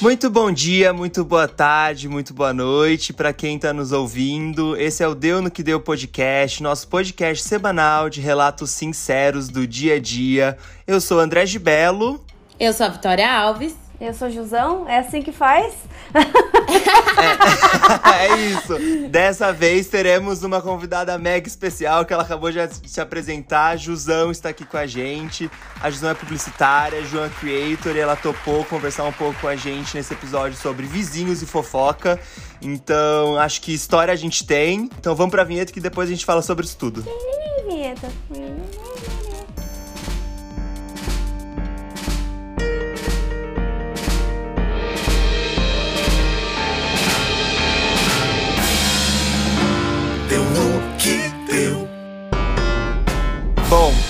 Muito bom dia, muito boa tarde, muito boa noite para quem está nos ouvindo. Esse é o Deu no que Deu podcast, nosso podcast semanal de relatos sinceros do dia a dia. Eu sou André de Belo. Eu sou a Vitória Alves. Eu sou Jusão, é assim que faz? É, é, isso. Dessa vez teremos uma convidada mega especial que ela acabou de se apresentar. A Jusão está aqui com a gente. A Jusão é publicitária, João é creator e ela topou conversar um pouco com a gente nesse episódio sobre vizinhos e fofoca. Então, acho que história a gente tem. Então vamos pra vinheta que depois a gente fala sobre isso tudo. Vinheta.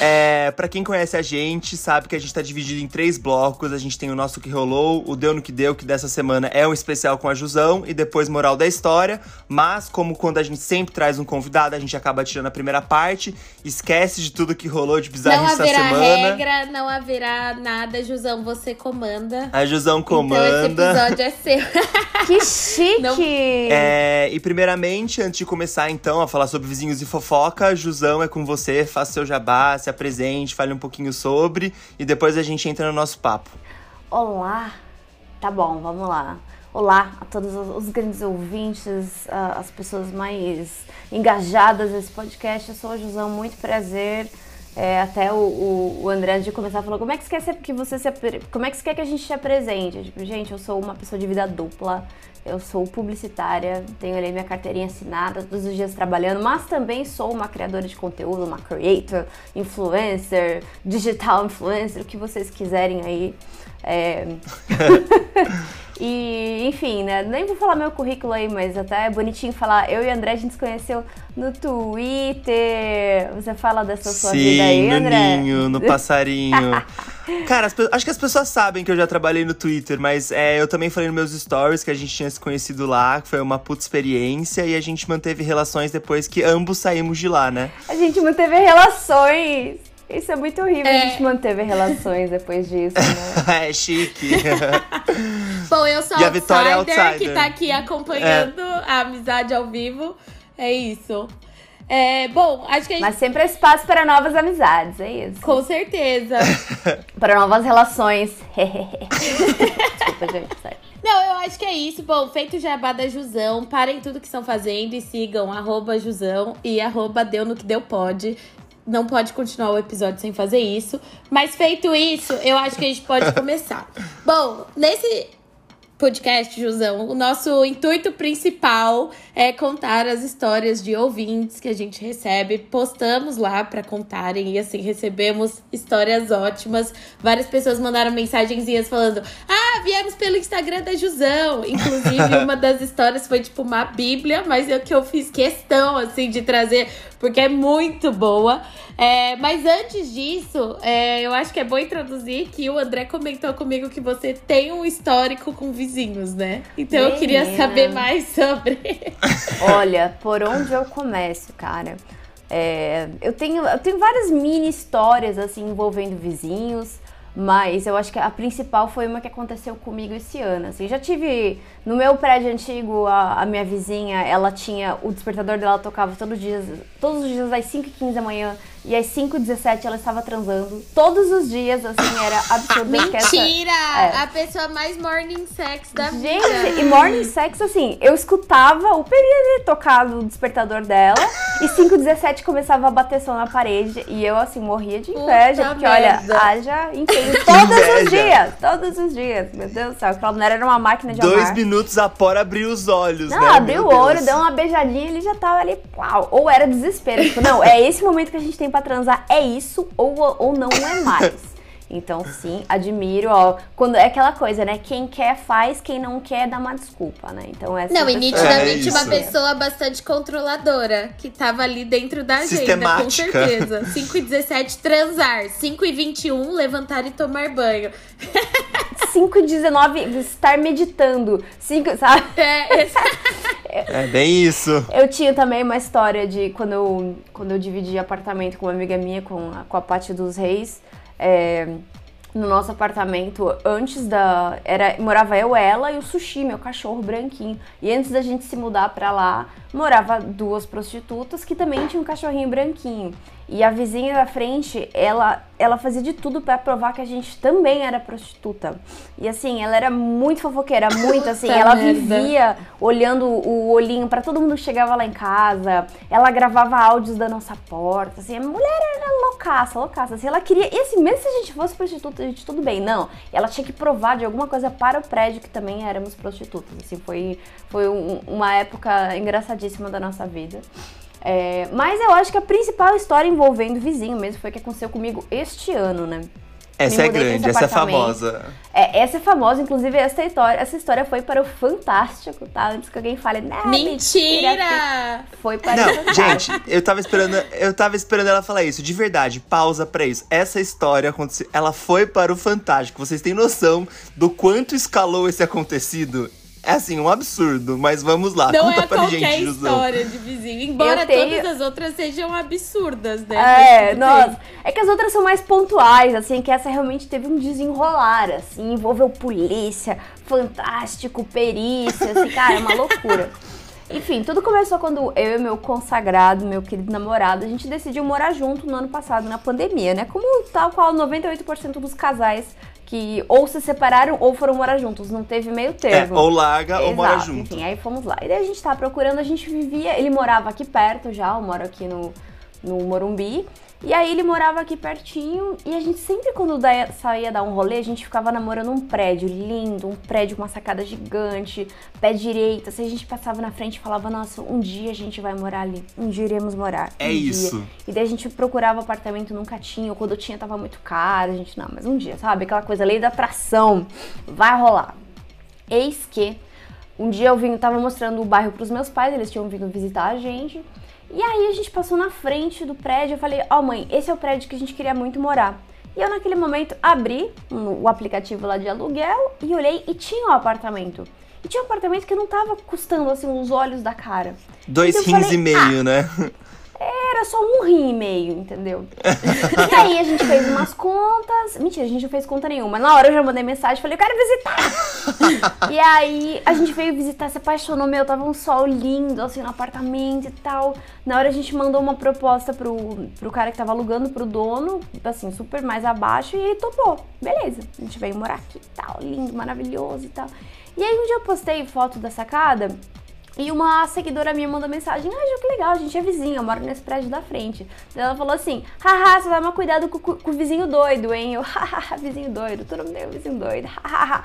É, para quem conhece a gente, sabe que a gente tá dividido em três blocos. A gente tem o nosso que rolou, o Deu no que Deu, que dessa semana é um especial com a Jusão, e depois Moral da História. Mas, como quando a gente sempre traz um convidado, a gente acaba tirando a primeira parte, esquece de tudo que rolou de bizarro essa semana. Não haverá regra, não haverá nada. Jusão, você comanda. A Jusão comanda. Então esse episódio é seu. que chique! Não... É, e primeiramente, antes de começar então a falar sobre vizinhos e fofoca, Jusão é com você, faça seu jabá jabá, se apresente, fale um pouquinho sobre e depois a gente entra no nosso papo. Olá! Tá bom, vamos lá. Olá a todos os grandes ouvintes, as pessoas mais engajadas nesse podcast. Eu sou a Josão, muito prazer. É, até o, o, o, André, de começar, falou: como é que você quer que você se, como é que você quer que a gente te apresente? Tipo, gente, eu sou uma pessoa de vida dupla. Eu sou publicitária, tenho ali minha carteirinha assinada, todos os dias trabalhando, mas também sou uma criadora de conteúdo, uma creator, influencer, digital influencer, o que vocês quiserem aí. É... e, enfim, né? Nem vou falar meu currículo aí, mas até é bonitinho falar. Eu e André a gente se conheceu no Twitter. Você fala dessa sua Sim, vida aí, no André? Ninho, no passarinho. Cara, acho que as pessoas sabem que eu já trabalhei no Twitter, mas é, eu também falei nos meus stories que a gente tinha se conhecido lá, que foi uma puta experiência, e a gente manteve relações depois que ambos saímos de lá, né? A gente manteve relações! Isso é muito horrível, é. a gente manteve relações depois disso, né? é chique. Bom, eu sou e a outsider, Vitória é outsider que tá aqui acompanhando é. a amizade ao vivo. É isso. É, bom, acho que a gente... Mas sempre há espaço para novas amizades, é isso. Com certeza. para novas relações. Desculpa, gente, sério. Não, eu acho que é isso. Bom, feito jabá da Jusão, parem tudo que estão fazendo e sigam arroba Jusão e arroba Deu no que Deu Pode não pode continuar o episódio sem fazer isso. Mas feito isso, eu acho que a gente pode começar. Bom, nesse podcast, Jusão, o nosso intuito principal é contar as histórias de ouvintes que a gente recebe. Postamos lá para contarem e assim recebemos histórias ótimas. Várias pessoas mandaram mensagenzinhas falando: "Ah, viemos pelo Instagram da Jusão". Inclusive, uma das histórias foi tipo uma bíblia, mas é que eu fiz questão assim de trazer porque é muito boa. É, mas antes disso, é, eu acho que é bom introduzir que o André comentou comigo que você tem um histórico com vizinhos, né? Então Menina. eu queria saber mais sobre. Olha, por onde eu começo, cara? É, eu, tenho, eu tenho várias mini histórias assim envolvendo vizinhos. Mas eu acho que a principal foi uma que aconteceu comigo esse ano. Assim, já tive no meu prédio antigo, a, a minha vizinha, ela tinha o despertador dela tocava todos os dias, todos os dias às 5h15 da manhã e às 5h17 ela estava transando. Todos os dias, assim, era absurdo. Mentira! Essa, é. A pessoa mais morning sex da Gente, vida. Gente, e morning sex, assim, eu escutava o PNN tocar o despertador dela e 5h17 começava a bater som na parede e eu, assim, morria de inveja. Puta porque, merda. olha, haja empenho todos os dias. Todos os dias. Meu Deus do céu, aquela mulher era uma máquina de Dois amar. minutos após abrir os olhos, não, né? abriu o olho, deu uma beijadinha e ele já tava ali, uau. Ou era desespero. Tipo, não, é esse momento que a gente tem pra transar, é isso ou, ou não é mais. Então, sim, admiro, ó. Quando é aquela coisa, né? Quem quer faz, quem não quer dá uma desculpa, né? Então essa Não, e nitidamente é uma pessoa bastante controladora que tava ali dentro da agenda, com certeza. 5 e 17 transar, 5 e 21 levantar e tomar banho. 5 e 19 estar meditando. 5, sabe? É, é bem isso. Eu tinha também uma história de quando eu, quando eu dividi apartamento com uma amiga minha, com a, com a Paty dos Reis. É, no nosso apartamento antes da. Era, morava eu, ela e o sushi, meu cachorro branquinho. E antes da gente se mudar pra lá, morava duas prostitutas que também tinham um cachorrinho branquinho. E a vizinha da frente, ela, ela fazia de tudo para provar que a gente também era prostituta. E assim, ela era muito fofoqueira, muito assim. ela merda. vivia olhando o olhinho para todo mundo que chegava lá em casa. Ela gravava áudios da nossa porta. Assim, a mulher era loucaça, loucaça. Assim, ela queria. E assim, mesmo se a gente fosse prostituta, a gente tudo bem. Não. Ela tinha que provar de alguma coisa para o prédio que também éramos prostitutas. Assim, foi, foi um, uma época engraçadíssima da nossa vida. É, mas eu acho que a principal história envolvendo o vizinho mesmo foi o que aconteceu comigo este ano, né? Essa é grande, essa é famosa. É, essa é famosa, inclusive essa história, essa história foi para o Fantástico, tá? Antes que alguém fale, né? Mentira! mentira foi para Não, o Fantástico. gente, eu tava esperando, eu tava esperando ela falar isso, de verdade, pausa para isso. Essa história aconteceu, ela foi para o Fantástico. Vocês têm noção do quanto escalou esse acontecido? É assim, um absurdo, mas vamos lá. Não Conta é pra qualquer gente, história de vizinho. Embora tenho... todas as outras sejam absurdas, né? É, nossa. É que as outras são mais pontuais, assim, que essa realmente teve um desenrolar, assim, envolveu polícia, fantástico, perícia, assim, cara, é uma loucura. Enfim, tudo começou quando eu e meu consagrado, meu querido namorado, a gente decidiu morar junto no ano passado, na pandemia, né? Como tal qual 98% dos casais que ou se separaram ou foram morar juntos, não teve meio termo. É, ou larga Exato, ou mora junto. Enfim, aí fomos lá. E daí a gente tava procurando, a gente vivia, ele morava aqui perto já, eu moro aqui no, no Morumbi. E aí ele morava aqui pertinho e a gente sempre quando saía dar um rolê, a gente ficava namorando um prédio lindo, um prédio com uma sacada gigante, pé direito. Assim, a gente passava na frente e falava, nossa, um dia a gente vai morar ali, um dia iremos morar. É um isso. Dia. E daí a gente procurava apartamento, nunca tinha, ou quando tinha tava muito caro, a gente, não, mas um dia, sabe? Aquela coisa, lei da atração, vai rolar. Eis que um dia eu vim, tava mostrando o bairro pros meus pais, eles tinham vindo visitar a gente. E aí a gente passou na frente do prédio, eu falei, ó oh, mãe, esse é o prédio que a gente queria muito morar. E eu naquele momento abri o aplicativo lá de aluguel e olhei e tinha o um apartamento. E tinha um apartamento que não tava custando assim os olhos da cara. Dois então, rins falei, e meio, ah, né? Era só um rim e meio, entendeu? e aí a gente fez umas contas. Mentira, a gente não fez conta nenhuma. Na hora eu já mandei mensagem, falei, eu quero visitar! e aí a gente veio visitar, se apaixonou, meu, tava um sol lindo, assim, no apartamento e tal. Na hora a gente mandou uma proposta pro, pro cara que tava alugando, pro dono, assim, super mais abaixo, e ele topou. Beleza, a gente veio morar aqui e tal, lindo, maravilhoso e tal. E aí um dia eu postei foto da sacada e uma seguidora minha mandou mensagem: Ah, Ju, que legal, a gente é vizinha, eu moro nesse prédio da frente. ela falou assim: Haha, você vai tomar cuidado com, com, com, o vizinho doido, hein? Eu, haha, vizinho doido, tu não deu vizinho doido, haha.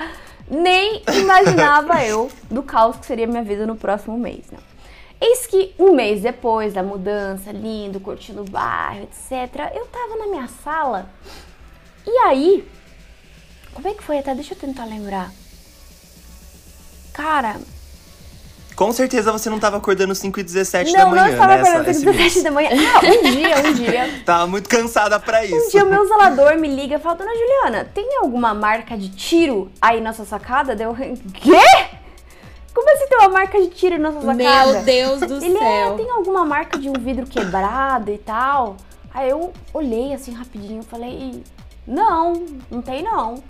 Nem imaginava eu do caos que seria minha vida no próximo mês, né? Eis que um mês depois da mudança, lindo, curtindo o bairro, etc., eu tava na minha sala. E aí, como é que foi até? Deixa eu tentar lembrar. Cara, com certeza você não estava acordando 5 e 17 da manhã, Não, não estava acordando 5 e 17 da manhã. Ah, um dia, um dia. Tava muito cansada pra isso. Um dia o meu zelador me liga e fala, Dona Juliana, tem alguma marca de tiro aí na sua sacada? Deu, quê? Como assim tem uma marca de tiro na sua sacada? Meu Deus do Ele, é, céu. É, tem alguma marca de um vidro quebrado e tal? Aí eu olhei assim rapidinho e falei, não, não tem não.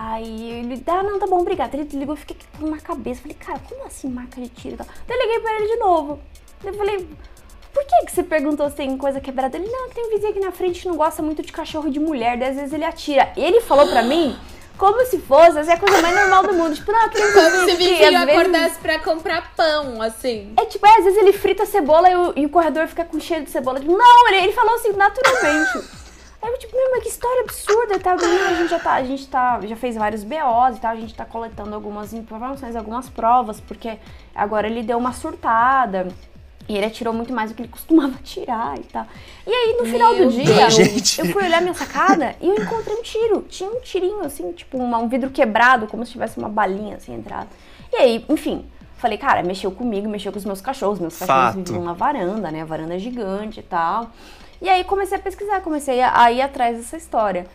Aí ele, ah, não, tá bom, obrigado. Ele ligou, eu fiquei com na cabeça. Falei, cara, como assim marca de tiro? Daí eu liguei pra ele de novo. Eu falei, por que, que você perguntou se tem coisa quebrada? Ele, não, tem um vizinho aqui na frente que não gosta muito de cachorro de mulher, daí às vezes ele atira. Ele falou pra mim como se fosse assim, a coisa mais normal do mundo. Tipo, não, aquele Como se o vizinho acordasse vezes... pra comprar pão, assim. É tipo, é, às vezes ele frita a cebola e o, e o corredor fica com cheiro de cebola. Tipo, não, ele, ele falou assim, naturalmente. Aí eu, tipo, meu, mas que história absurda e tal. A gente já tá, a gente tá, já fez vários BOs e tal, a gente tá coletando algumas informações, algumas provas, porque agora ele deu uma surtada. E ele atirou muito mais do que ele costumava tirar e tal. E aí, no final do dia, eu, eu, fui olhar minha sacada e eu encontrei um tiro. Tinha um tirinho, assim, tipo, uma, um vidro quebrado, como se tivesse uma balinha, assim, entrada. E aí, enfim, falei, cara, mexeu comigo, mexeu com os meus cachorros. Meus cachorros Fato. viviam na varanda, né? A varanda é gigante e tal. E aí comecei a pesquisar, comecei a, ir atrás dessa história.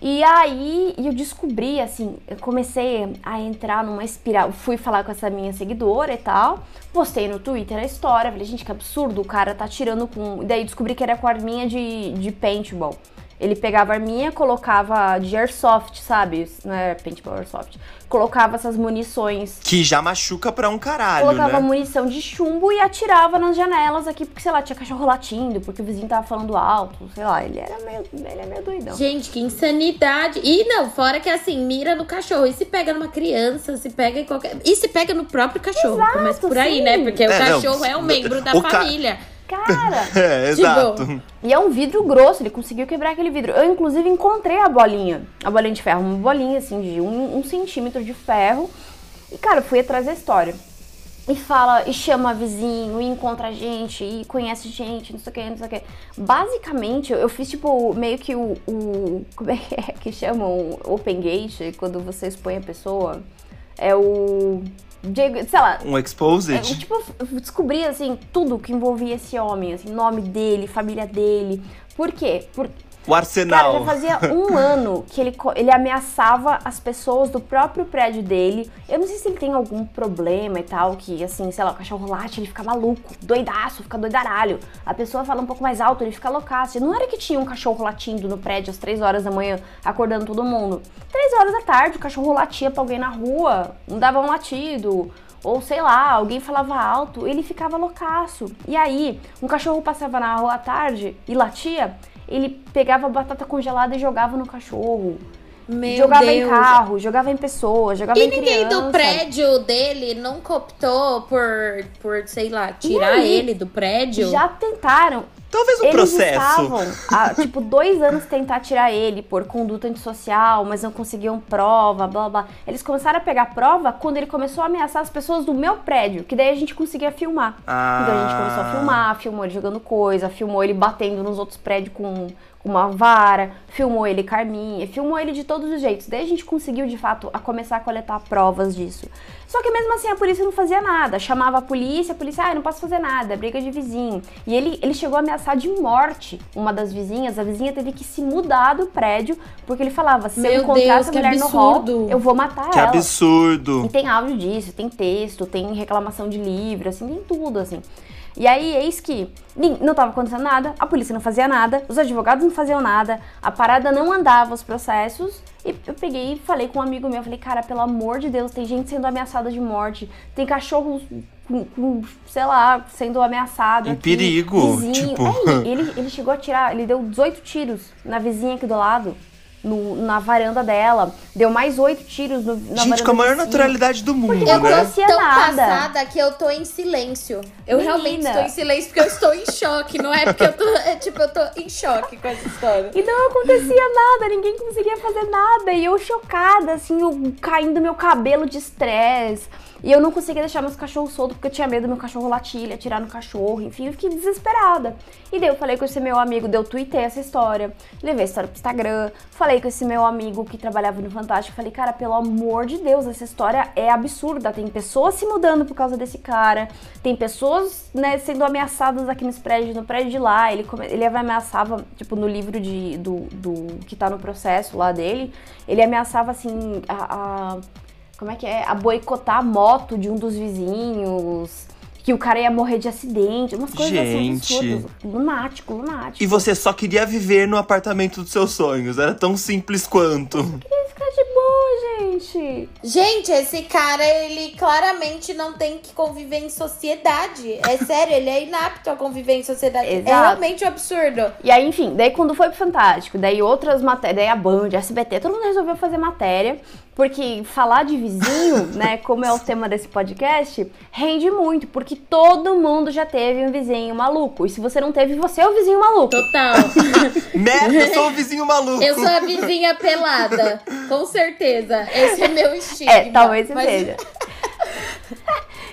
E aí eu descobri, assim, eu comecei a entrar numa espiral. Fui falar com essa minha seguidora e tal. Postei no Twitter a história. Falei, gente, que absurdo, o cara tá tirando com. Daí descobri que era com arminha de, de paintball. Ele pegava a arminha, colocava de airsoft, sabe? Não é paintball airsoft. Colocava essas munições. Que já machuca pra um caralho, Colocava né? munição de chumbo e atirava nas janelas aqui, porque, sei lá, tinha cachorro latindo, porque o vizinho tava falando alto, sei lá, ele era meio, ele é meio doidão. Gente, que insanidade. E não, fora que assim, mira no cachorro. E se pega numa criança, se pega em qualquer. E se pega no próprio cachorro. Exato, Começa por aí, sim. né? Porque o É, não, cachorro é um membro da o ca- família. Cara! É, Tipo, exato. E é um vidro grosso, ele conseguiu quebrar aquele vidro. Eu, inclusive, encontrei a bolinha, a bolinha de ferro, uma bolinha assim de um, um centímetro de ferro. E, cara, eu fui atrás da história. E fala, e chama vizinho, e encontra gente, e conhece gente, não sei o que, não sei o que. Basicamente, eu fiz tipo meio que o. o como é que é que chamam? Open gate, quando você expõe a pessoa. É o. Diego- Sei lá, Um é, exposed? eu, tipo, eu descobri, assim, tudo que envolvia esse homem, assim, nome dele, família dele. Por quê? Por, O arsenal. cara, já fazia um ano que ele, ele ameaçava as pessoas do próprio prédio dele. Eu não sei se ele tem algum problema e tal, que, assim, sei lá, o cachorro late, ele fica maluco, doidaço, fica doidaralho. A pessoa fala um pouco mais alto, ele fica loucaço. Não era que tinha um cachorro latindo no prédio às três horas da manhã, acordando todo mundo. Três horas da tarde, o cachorro latia pra alguém na rua, não dava um latido. Ou sei lá, alguém falava alto, ele ficava loucaço. E aí, um cachorro passava na rua à tarde e latia, ele pegava batata congelada e jogava no cachorro. Meu jogava em Deus. carro, jogava em pessoas, jogava E em ninguém criança. do prédio dele nunca optou por, por sei lá, tirar aí? ele do prédio? Já tentaram. Talvez um Eles processo. estavam há, tipo, dois anos tentar tirar ele por conduta antissocial, mas não conseguiam prova, blá blá. Eles começaram a pegar prova quando ele começou a ameaçar as pessoas do meu prédio, que daí a gente conseguia filmar. Ah. Então a gente começou a filmar, filmou ele jogando coisa, filmou ele batendo nos outros prédios com, com uma vara, filmou ele com a arminha, filmou ele de todos os jeitos. Daí a gente conseguiu, de fato, a começar a coletar provas disso. Só que mesmo assim a polícia não fazia nada. Chamava a polícia, a polícia, ah, eu não posso fazer nada, é briga de vizinho. E ele, ele chegou a ameaçar de morte uma das vizinhas. A vizinha teve que se mudar do prédio, porque ele falava, se eu Meu encontrar Deus, essa que mulher no hall, absurdo. eu vou matar Que ela. absurdo. E tem áudio disso, tem texto, tem reclamação de livro, assim, tem tudo, assim. E aí, eis que não tava acontecendo nada, a polícia não fazia nada, os advogados não faziam nada, a parada não andava os processos. E eu peguei e falei com um amigo meu, falei, cara, pelo amor de Deus, tem gente sendo ameaçada de morte, tem cachorros com, com, sei lá, sendo ameaçado Em aqui, perigo, vizinho. tipo. É, ele, ele chegou a tirar, ele deu 18 tiros na vizinha aqui do lado. No- na varanda dela, deu mais oito tiros no, na Gente, varanda com a maior naturalidade do mundo, Porque Eu né? tô acontecia tão nada. passada que eu tô em silêncio. Eu Menina. realmente estou em silêncio porque eu estou em choque. Não é porque eu tô. É tipo, eu tô em choque com essa história. E não acontecia nada, ninguém conseguia fazer nada. E eu chocada, assim, eu caindo meu cabelo de estresse. E eu não conseguia deixar meus cachorros soltos porque eu tinha medo do meu cachorro latir, atirar no cachorro. Enfim, eu fiquei desesperada. E daí eu falei com esse meu amigo, daí eu tuitei essa história. Levei a história pro Instagram. Falei com esse meu amigo que trabalhava no Fantástico. Falei, cara, pelo amor de Deus, essa história é absurda. Tem pessoas se mudando por causa desse cara. Tem pessoas, né, sendo ameaçadas aqui nesse prédio, no prédio de lá. Ele, ele ameaçava, tipo, no livro de, do, do que tá no processo lá dele, ele ameaçava, assim, a, a- como é que é? A boicotar a moto de um dos vizinhos. Que o cara ia morrer de acidente, umas coisas Gente. assim absurdas. Lunático, lunático. E você só queria viver no apartamento dos seus sonhos. Era tão simples quanto. Queria ficar de gente. Gente, esse cara, ele claramente não tem que conviver em sociedade. É sério, ele é inapto a conviver em sociedade. É Exato. realmente um absurdo. E aí, enfim, daí quando foi pro Fantástico, daí outras matérias, daí a Band, a SBT, todo mundo resolveu fazer matéria, porque falar de vizinho, né, como é o tema desse podcast, rende muito, porque todo mundo já teve um vizinho maluco. E se você não teve, você é o vizinho maluco. Total. Merda, eu sou o vizinho maluco. Eu sou a vizinha pelada. Com certeza. Esse é meu estigma. É, talvez Mas- seja.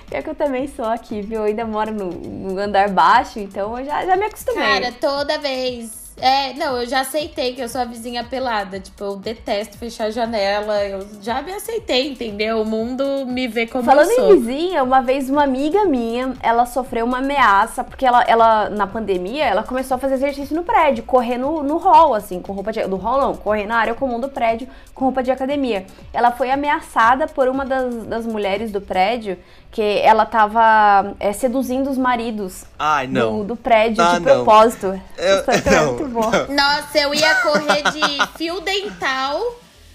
Pior que eu também sou aqui, viu? Eu ainda moro no, no andar baixo, então eu já, já me acostumei. Cara, toda vez. É, não, eu já aceitei que eu sou a vizinha pelada. Tipo, eu detesto fechar a janela. Eu já me aceitei, entendeu? O mundo me vê como Falando eu sou. em vizinha, uma vez uma amiga minha, ela sofreu uma ameaça, porque ela, ela na pandemia, ela começou a fazer exercício no prédio, correr no, no hall, assim, com roupa de... Do hall não, correr na área comum do prédio, com roupa de academia. Ela foi ameaçada por uma das, das mulheres do prédio, que ela tava é, seduzindo os maridos Ai, não. do, do prédio Ah, de não. propósito. Eu- Essa história é não, muito bom. Nossa, eu ia correr de fio dental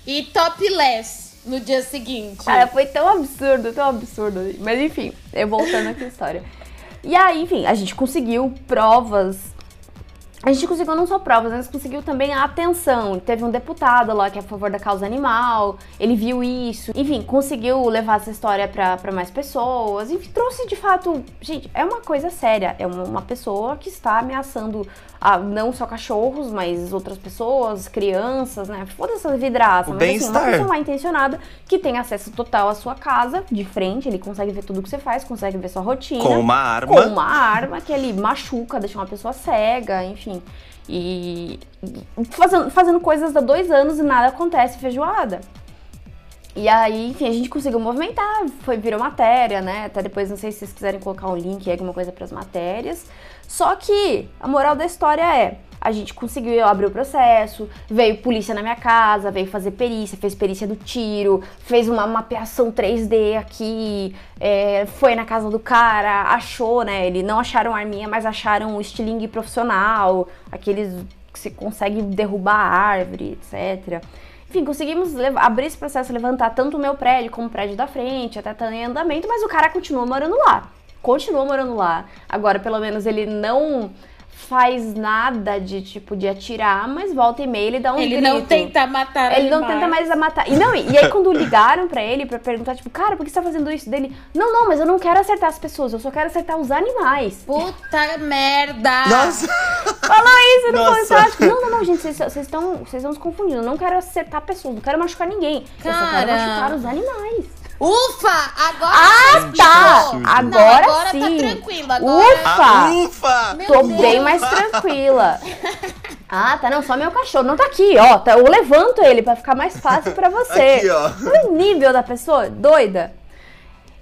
e topless no dia seguinte. Cara, foi tão absurdo, tão absurdo. Mas enfim, eu voltando aqui à história. E aí, enfim, a gente conseguiu provas. A gente conseguiu não só provas, mas conseguiu também a atenção. Teve um deputado lá que é a favor da causa animal, ele viu isso. Enfim, conseguiu levar essa história para mais pessoas. Enfim, trouxe de fato. Gente, é uma coisa séria. É uma pessoa que está ameaçando a, não só cachorros, mas outras pessoas, crianças, né? Foda essa vidraça. O mas assim, uma pessoa mal intencionada que tem acesso total à sua casa, de frente, ele consegue ver tudo que você faz, consegue ver sua rotina. Com uma arma. Com uma arma que ele machuca, deixa uma pessoa cega, enfim. E e fazendo, fazendo coisas há dois anos e nada acontece feijoada. E aí, enfim, a gente conseguiu movimentar, foi, virou matéria, né? Até depois, não sei se vocês quiserem colocar um link alguma coisa para as matérias. Só que a moral da história é: a gente conseguiu abrir o processo, veio polícia na minha casa, veio fazer perícia, fez perícia do tiro, fez uma mapeação 3D aqui, é, foi na casa do cara, achou, né? Ele não acharam arminha, mas acharam um estilingue profissional, aqueles que você consegue derrubar a árvore, etc. Enfim, conseguimos levar- abrir esse processo, levantar tanto o meu prédio como o prédio da frente, até tá em andamento, mas o cara continua morando lá. Continua morando lá. Agora, pelo menos, ele não faz nada de tipo de atirar, mas volta e meia ele dá um Ele grito. não tenta matar Ele não tenta mais matar. E não, e aí quando ligaram pra ele pra perguntar, tipo, cara, por que você tá fazendo isso dele? Não, não, mas eu não quero acertar as pessoas, eu só quero acertar os animais. Puta merda! Nossa! Falou isso no fantástico. Não, não, não, gente, vocês estão vocês estão se confundindo. Eu não quero acertar pessoas, não quero machucar ninguém. Eu só quero Cara. machucar os animais. Ufa! Agora Ah, tá! explicou. Agora Não, agora sim. tá tranquilo. Agora... Ufa! Ah, ufa! Meu Tô Deus. bem mais tranquila. Ah, tá, não, só meu cachorro. Não tá aqui, ó. Tá, eu levanto ele pra ficar mais fácil pra você. Aqui, ó. Olha o nível da pessoa, doida.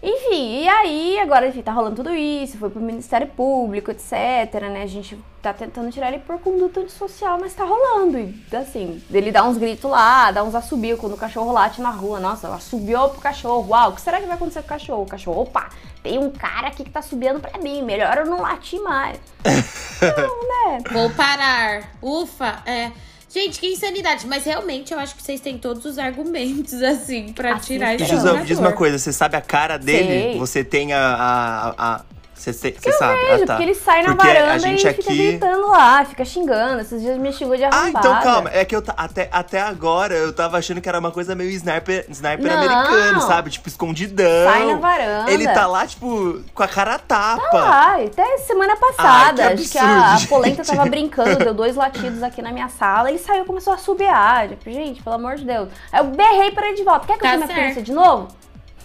Enfim, e aí, agora, enfim, tá rolando tudo isso, foi pro Ministério Público, etc, né? A gente tá tentando tirar ele por conduta antissocial, mas tá rolando. E, assim, ele dá uns gritos lá, dá uns assobios quando o cachorro late na rua. Nossa, assobiou pro cachorro. Uau, o que será que vai acontecer com o cachorro? O cachorro, opa, tem um cara aqui que tá subindo pra mim, melhor eu não latir mais. não, né? Vou parar. Ufa, é. Gente, que insanidade. Mas realmente eu acho que vocês têm todos os argumentos, assim, pra Assim, tirar E esse morador. diz uma coisa, você sabe a cara dele? Sei. Você tem a. a, a- você você Eu sabe? vejo, ah, tá. porque ele sai na Porque varanda a gente e aqui... fica gritando lá, fica xingando. Esses dias me xingou de Ah, arrombada. então calma. É que eu até, até agora eu tava achando que era uma coisa meio sniper, sniper Não. americano, sabe? Tipo, escondidão. Sai na varanda. Ele tá lá, tipo, com a cara a tapa. Ah, até semana passada, Ai, que acho que a, absurdo, a polenta tava brincando, deu dois latidos aqui na minha sala, ele saiu e começou a subiar. Tipo, gente, pelo amor de Deus. Aí eu berrei pra ele de volta. Quer que eu Tá chame a certo. polícia de novo?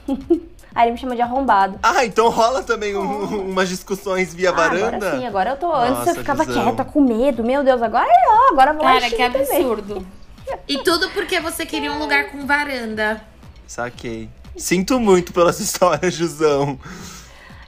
Aí ele me chama de arrombado. Ah, então rola também um- umas discussões via Ah, varanda? agora sim, agora eu tô. Antes Nossa, eu ficava Jusão. quieta, com medo, meu Deus, agora não, agora eu vou lá Cara, que também. absurdo. E tudo porque você queria um lugar com varanda. Saquei. Sinto muito pela sua história, Jusão.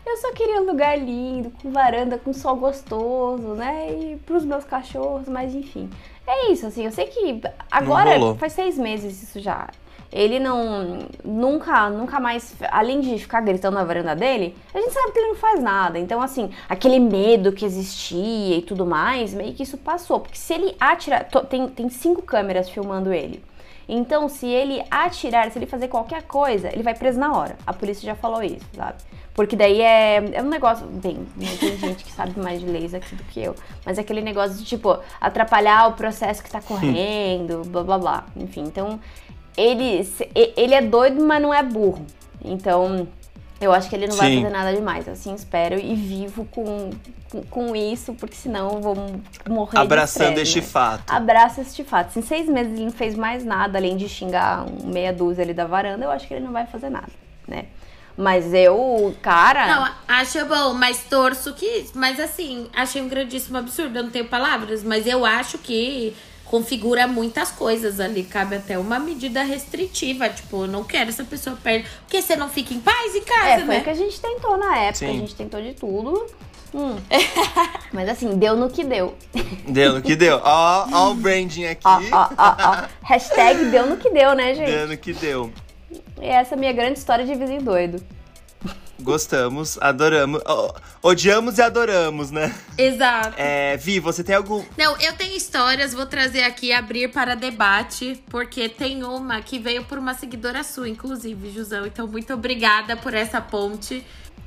Eu só queria um lugar lindo, com varanda, com sol gostoso, né? E pros meus cachorros, mas enfim. É isso, assim, eu sei que agora faz seis meses isso já. Ele não. Nunca, nunca mais. Além de ficar gritando na varanda dele, a gente sabe que ele não faz nada. Então, assim, aquele medo que existia e tudo mais, meio que isso passou. Porque se ele atirar. Tem, tem cinco câmeras filmando ele. Então, se ele atirar, se ele fazer qualquer coisa, ele vai preso na hora. A polícia já falou isso, sabe? Porque daí é, é um negócio. Bem, né, tem gente que sabe mais de leis aqui do que eu. Mas é aquele negócio de, tipo, atrapalhar o processo que tá correndo, blá blá blá. Enfim, então. Ele, ele é doido, mas não é burro. Então. Eu acho que ele não vai Sim. fazer nada demais, assim espero e vivo com, com, com isso, porque senão eu vou morrer Abraçando de este né? fato. Abraça este fato. Se em seis meses ele não fez mais nada, além de xingar um meia dúzia ali da varanda, eu acho que ele não vai fazer nada, né? Mas eu, cara. Não, acho bom, mas torço que. Mas assim, achei um grandíssimo absurdo. Eu não tenho palavras, mas eu acho que configura muitas coisas ali. Cabe até uma medida restritiva. Tipo, eu não quero essa pessoa perto. Porque você não fica em paz em casa, é, foi né? o que a gente tentou na época, Sim. a gente tentou de tudo. Hum. Mas assim, deu no que deu. Deu no que deu. Ó, ó o branding aqui. Ó, ó, ó, ó. Hashtag deu no que deu, né, gente? Deu no que deu. E essa é a minha grande história de vizinho doido. Gostamos, adoramos. odiamos e adoramos, né? Exato. É, Vi, você tem algum. Não, eu tenho histórias, vou trazer aqui, abrir para debate, porque tem uma que veio por uma seguidora sua, inclusive, Jusão. Então, muito obrigada por essa ponte.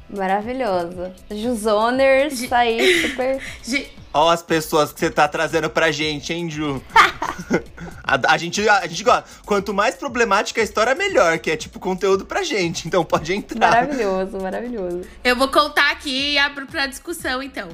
Maravilhoso. Jusoners, tá aí super. Ó as pessoas que você tá trazendo pra gente, hein, Ju? a, a, gente, a, a gente gosta. Quanto mais problemática a história, melhor, que é tipo conteúdo pra gente. Então pode entrar. Maravilhoso, maravilhoso. Eu vou contar aqui e abro pra discussão, então.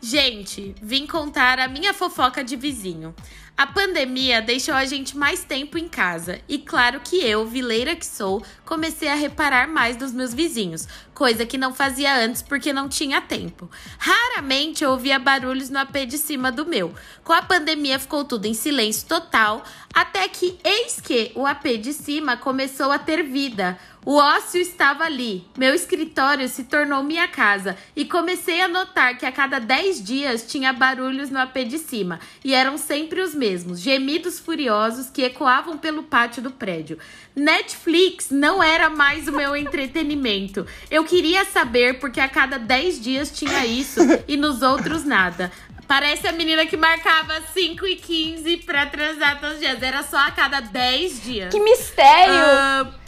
Gente, vim contar a minha fofoca de vizinho. A pandemia deixou a gente mais tempo em casa e claro que eu, vileira que sou, comecei a reparar mais dos meus vizinhos, coisa que não fazia antes porque não tinha tempo. Raramente eu ouvia barulhos no AP de cima do meu. Com a pandemia ficou tudo em silêncio total, até que eis que o AP de cima começou a ter vida. O ócio estava ali. Meu escritório se tornou minha casa e comecei a notar que a cada 10 dias tinha barulhos no AP de cima e eram sempre os mesmos, gemidos furiosos que ecoavam pelo pátio do prédio. Netflix não era mais o meu entretenimento. Eu queria saber porque a cada 10 dias tinha isso e nos outros nada. Parece a menina que marcava 5 e 15 pra transar todos os dias. Era só a cada 10 dias. Que mistério! Uh,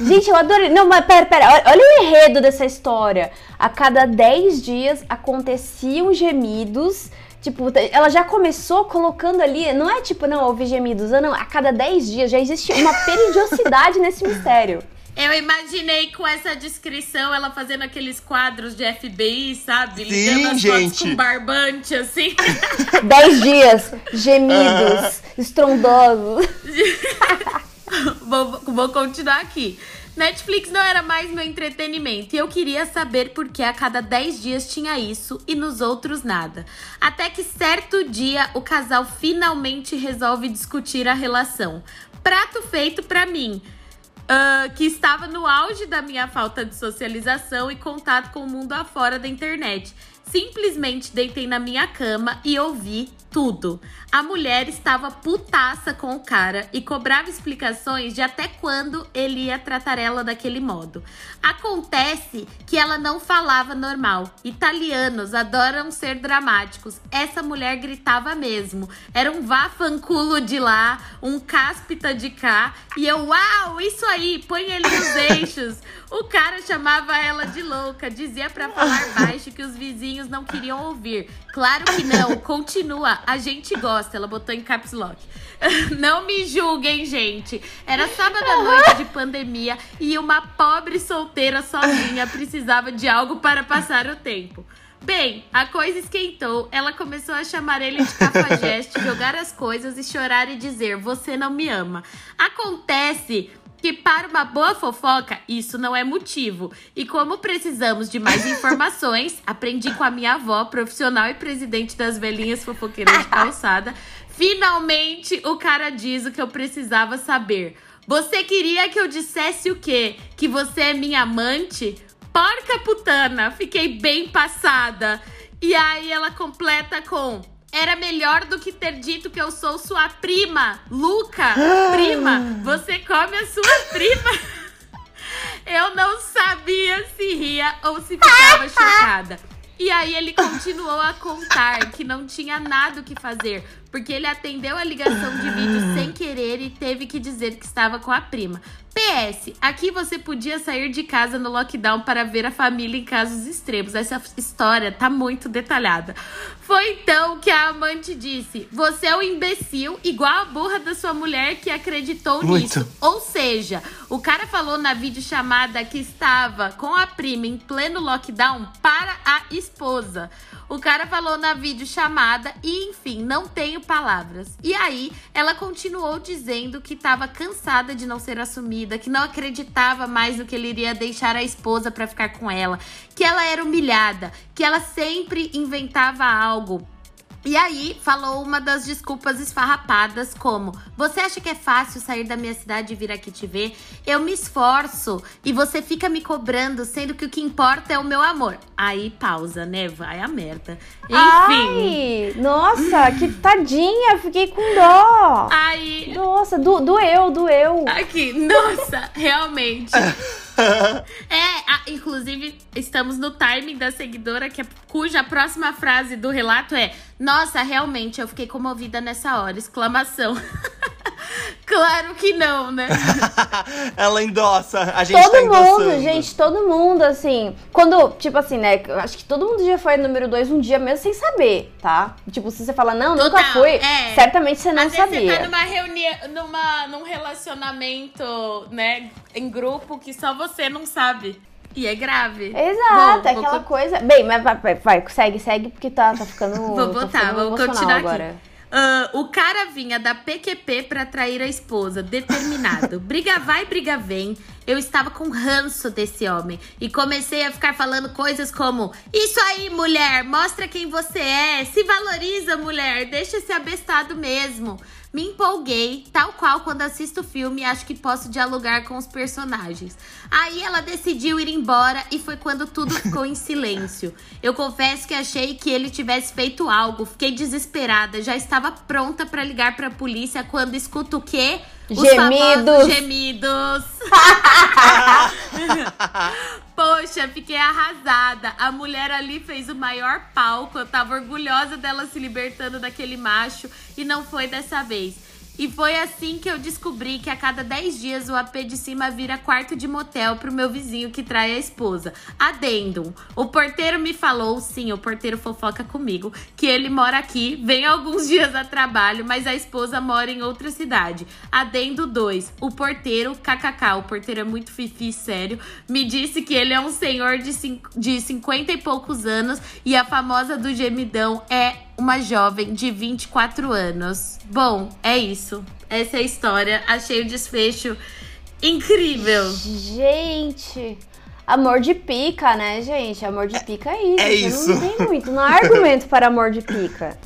Gente, eu adorei. Não, mas pera, pera. Olha o enredo dessa história. A cada 10 dias aconteciam gemidos. Tipo, ela já começou colocando ali. Não é tipo, não, ouvi gemidos. Não, a cada 10 dias já existe uma periodicidade nesse mistério. Eu imaginei com essa descrição ela fazendo aqueles quadros de FBI, sabe? Sim, Ligando as gente. com barbante, assim. 10 dias, gemidos, estrondosos. vou, vou continuar aqui. Netflix não era mais meu entretenimento e eu queria saber por que a cada 10 dias tinha isso e nos outros nada. Até que certo dia o casal finalmente resolve discutir a relação. Prato feito para mim. Uh, que estava no auge da minha falta de socialização e contato com o mundo afora da internet. Simplesmente deitei na minha cama e ouvi tudo. A mulher estava putaça com o cara e cobrava explicações de até quando ele ia tratar ela daquele modo. Acontece que ela não falava normal. Italianos adoram ser dramáticos. Essa mulher gritava mesmo. Era um vafanculo de lá, um cáspita de cá. E eu, uau, isso aí, põe ele nos eixos. O cara chamava ela de louca, dizia para falar baixo que os vizinhos não queriam ouvir. Claro que não, continua, a gente gosta. Ela botou em caps lock. Não me julguem, gente. Era sábado à noite de pandemia e uma pobre solteira sozinha precisava de algo para passar o tempo. Bem, a coisa esquentou. Ela começou a chamar ele de cafajeste, jogar as coisas e chorar e dizer: Você não me ama. Acontece que para uma boa fofoca isso não é motivo. E como precisamos de mais informações, aprendi com a minha avó, profissional e presidente das velhinhas fofoqueiras de calçada. Finalmente o cara diz o que eu precisava saber. Você queria que eu dissesse o quê? Que você é minha amante? Porca putana, fiquei bem passada. E aí ela completa com era melhor do que ter dito que eu sou sua prima. Luca, prima, você come a sua prima. Eu não sabia se ria ou se ficava chocada. E aí ele continuou a contar que não tinha nada o que fazer, porque ele atendeu a ligação de vídeo sem querer e teve que dizer que estava com a prima. PS, aqui você podia sair de casa no lockdown para ver a família em casos extremos. Essa história tá muito detalhada. Foi então que a amante disse: Você é um imbecil, igual a burra da sua mulher que acreditou muito. nisso. Ou seja, o cara falou na videochamada que estava com a prima em pleno lockdown para a esposa. O cara falou na videochamada e, enfim, não tenho palavras. E aí, ela continuou dizendo que estava cansada de não ser assumida, que não acreditava mais no que ele iria deixar a esposa para ficar com ela, que ela era humilhada, que ela sempre inventava algo e aí, falou uma das desculpas esfarrapadas, como: Você acha que é fácil sair da minha cidade e vir aqui te ver? Eu me esforço e você fica me cobrando, sendo que o que importa é o meu amor. Aí, pausa, né? Vai a merda. Enfim. Ai, nossa, que tadinha, fiquei com dó. Aí. Nossa, do, doeu, doeu. Aqui, nossa, realmente. é, inclusive, estamos no timing da seguidora, que é, cuja próxima frase do relato é: Nossa, realmente, eu fiquei comovida nessa hora! Exclamação. Claro que não, né? Ela endossa. A gente todo tá mundo, gente, todo mundo, assim. Quando, tipo assim, né? Acho que todo mundo já foi número dois um dia mesmo sem saber, tá? Tipo, se você fala, não, Total, nunca fui, é. certamente você não Às vezes sabia. você tá numa reunião, numa, num relacionamento, né, em grupo que só você não sabe. E é grave. Exato, é vou aquela con- coisa. Bem, mas vai, vai, vai, segue, segue, porque tá, tá ficando. Vou tá botar, ficando vou continuar agora. aqui. Ah, o cara vinha da PQP pra trair a esposa, determinado. briga vai, briga vem. Eu estava com ranço desse homem e comecei a ficar falando coisas como: Isso aí, mulher, mostra quem você é, se valoriza, mulher, deixa esse abestado mesmo. Me empolguei, tal qual quando assisto o filme e acho que posso dialogar com os personagens. Aí ela decidiu ir embora e foi quando tudo ficou em silêncio. Eu confesso que achei que ele tivesse feito algo, fiquei desesperada, já estava pronta pra ligar pra polícia quando escuto o quê? Os Gemidos. gemidos. Poxa, fiquei arrasada. A mulher ali fez o maior palco. Eu tava orgulhosa dela se libertando daquele macho. E não foi dessa vez. E foi assim que eu descobri que a cada 10 dias o AP de cima vira quarto de motel pro meu vizinho que trai a esposa. Adendum. O porteiro me falou, sim, o porteiro fofoca comigo, que ele mora aqui, vem alguns dias a trabalho, mas a esposa mora em outra cidade. Adendo 2. O porteiro, kkk, o porteiro é muito fifi, sério, me disse que ele é um senhor de, de 50 e poucos anos e a famosa do gemidão é uma jovem de 24 anos. Bom, é isso. Essa é a história. Achei o desfecho incrível. Gente. Amor de pica, né, gente? Amor de pica é isso. é isso. Não tem muito. Não há argumento para amor de pica.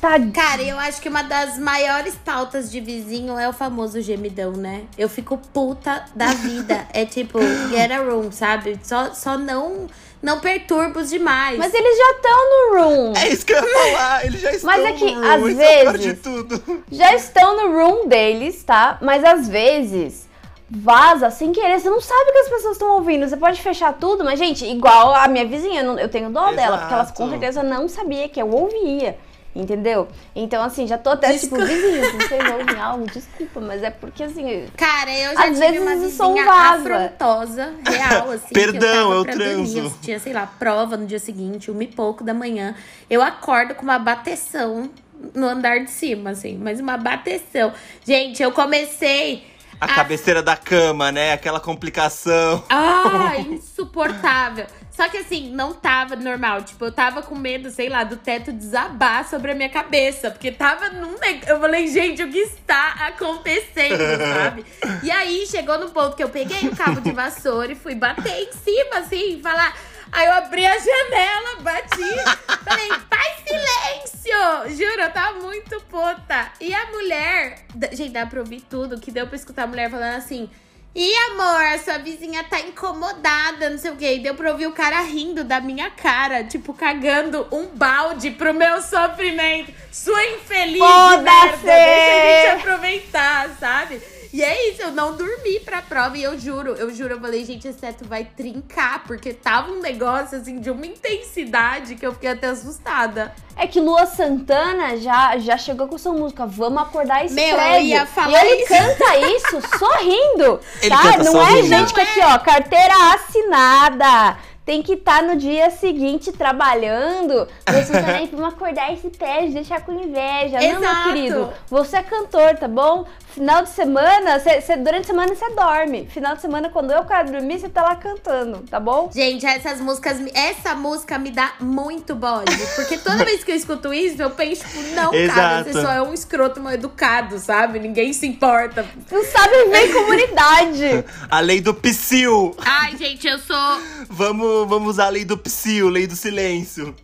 Tá. Cara, eu acho que uma das maiores pautas de vizinho é o famoso gemidão, né? Eu fico puta da vida. É tipo, get a room, sabe? Só, só não, não perturbos demais. Mas eles já estão no room. É isso que eu ia falar. Eles já estão Mas é que, no room, às isso é o pior vezes- de tudo. Já estão no room deles, tá? Mas às vezes vaza sem querer. Você não sabe o que as pessoas estão ouvindo. Você pode fechar tudo, mas, gente, igual a minha vizinha, eu, não- eu tenho dó dela, porque ela com Exato. certeza não sabia que eu ouvia. Entendeu? Então, assim, já tô até tipo, Desculpa. vizinhos, não sei ouvem algo, desculpa, mas é porque assim. Cara, eu já Às tive vezes uma vizinha afrontosa, real, assim. Perdão, que eu, tava eu pra transo. dormir, eu tinha, sei lá, prova no dia seguinte, uma e pouco da manhã. Eu acordo com uma bateção no andar de cima, assim, mas uma bateção. Gente, eu comecei A cabeceira da cama, né? Aquela complicação. Ah, insuportável. Só que assim, não tava normal. Tipo, eu tava com medo, sei lá, do teto desabar sobre a minha cabeça. Porque tava num. Eu falei, gente, o que está acontecendo, sabe? E aí chegou no ponto que eu peguei o cabo de vassoura e fui bater em cima, assim, falar. Aí eu abri a janela, bati, falei, faz silêncio! Juro, eu tava muito puta. E a mulher, gente, dá pra ouvir tudo, que deu pra escutar a mulher falando assim. Ih, amor, a sua vizinha tá incomodada, não sei o quê. E deu pra ouvir o cara rindo da minha cara, tipo, cagando um balde pro meu sofrimento. Sua infeliz, Foda-se! merda, deixa a gente aproveitar, sabe? E é isso, eu não dormi pra prova e eu juro, eu juro, eu falei, gente, esse teto vai trincar, porque tava um negócio, assim, de uma intensidade que eu fiquei até assustada. É que Lua Santana já, já chegou com sua música, vamos acordar esse Meu, eu prédio. ia falar e ele isso. canta isso sorrindo, Ele tá? canta Não é gente que aqui, ó, carteira assinada. Tem que estar no dia seguinte trabalhando. Você tá aí, vamos acordar esse prédio, deixar com inveja. Não, meu Exato. querido. Você é cantor, tá bom? Final de semana, cê- cê- durante a semana você dorme. Final de semana, quando eu quero dormir, você tá lá cantando, tá bom? Gente, essas músicas, essa música me dá muito bode. Porque toda vez que eu escuto isso, eu penso, tipo, não, cara, Exato. você só é um escroto mal educado, sabe? Ninguém se importa. Não sabe viver em comunidade. A lei do psil. Ai, gente, eu sou. Vamos, vamos usar a lei do psil, lei do silêncio.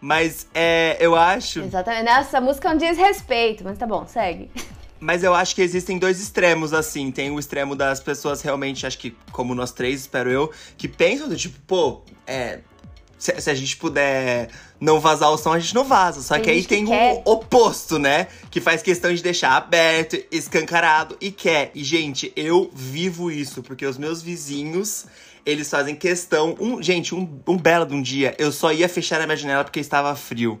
Mas é, eu acho. Exatamente. Essa música é um desrespeito, mas tá bom, segue. Mas eu acho que existem dois extremos, assim. Tem o extremo das pessoas realmente, acho que, como nós três, espero eu, que pensam do tipo, pô, é. se, se a gente puder não vazar o som, a gente não vaza. Só Tem que aí tem o oposto, né? Que faz questão de deixar aberto, escancarado e quer. E, gente, eu vivo isso, porque os meus vizinhos. Eles fazem questão. Um, gente, um, um belo de um dia, eu só ia fechar a minha janela porque estava frio.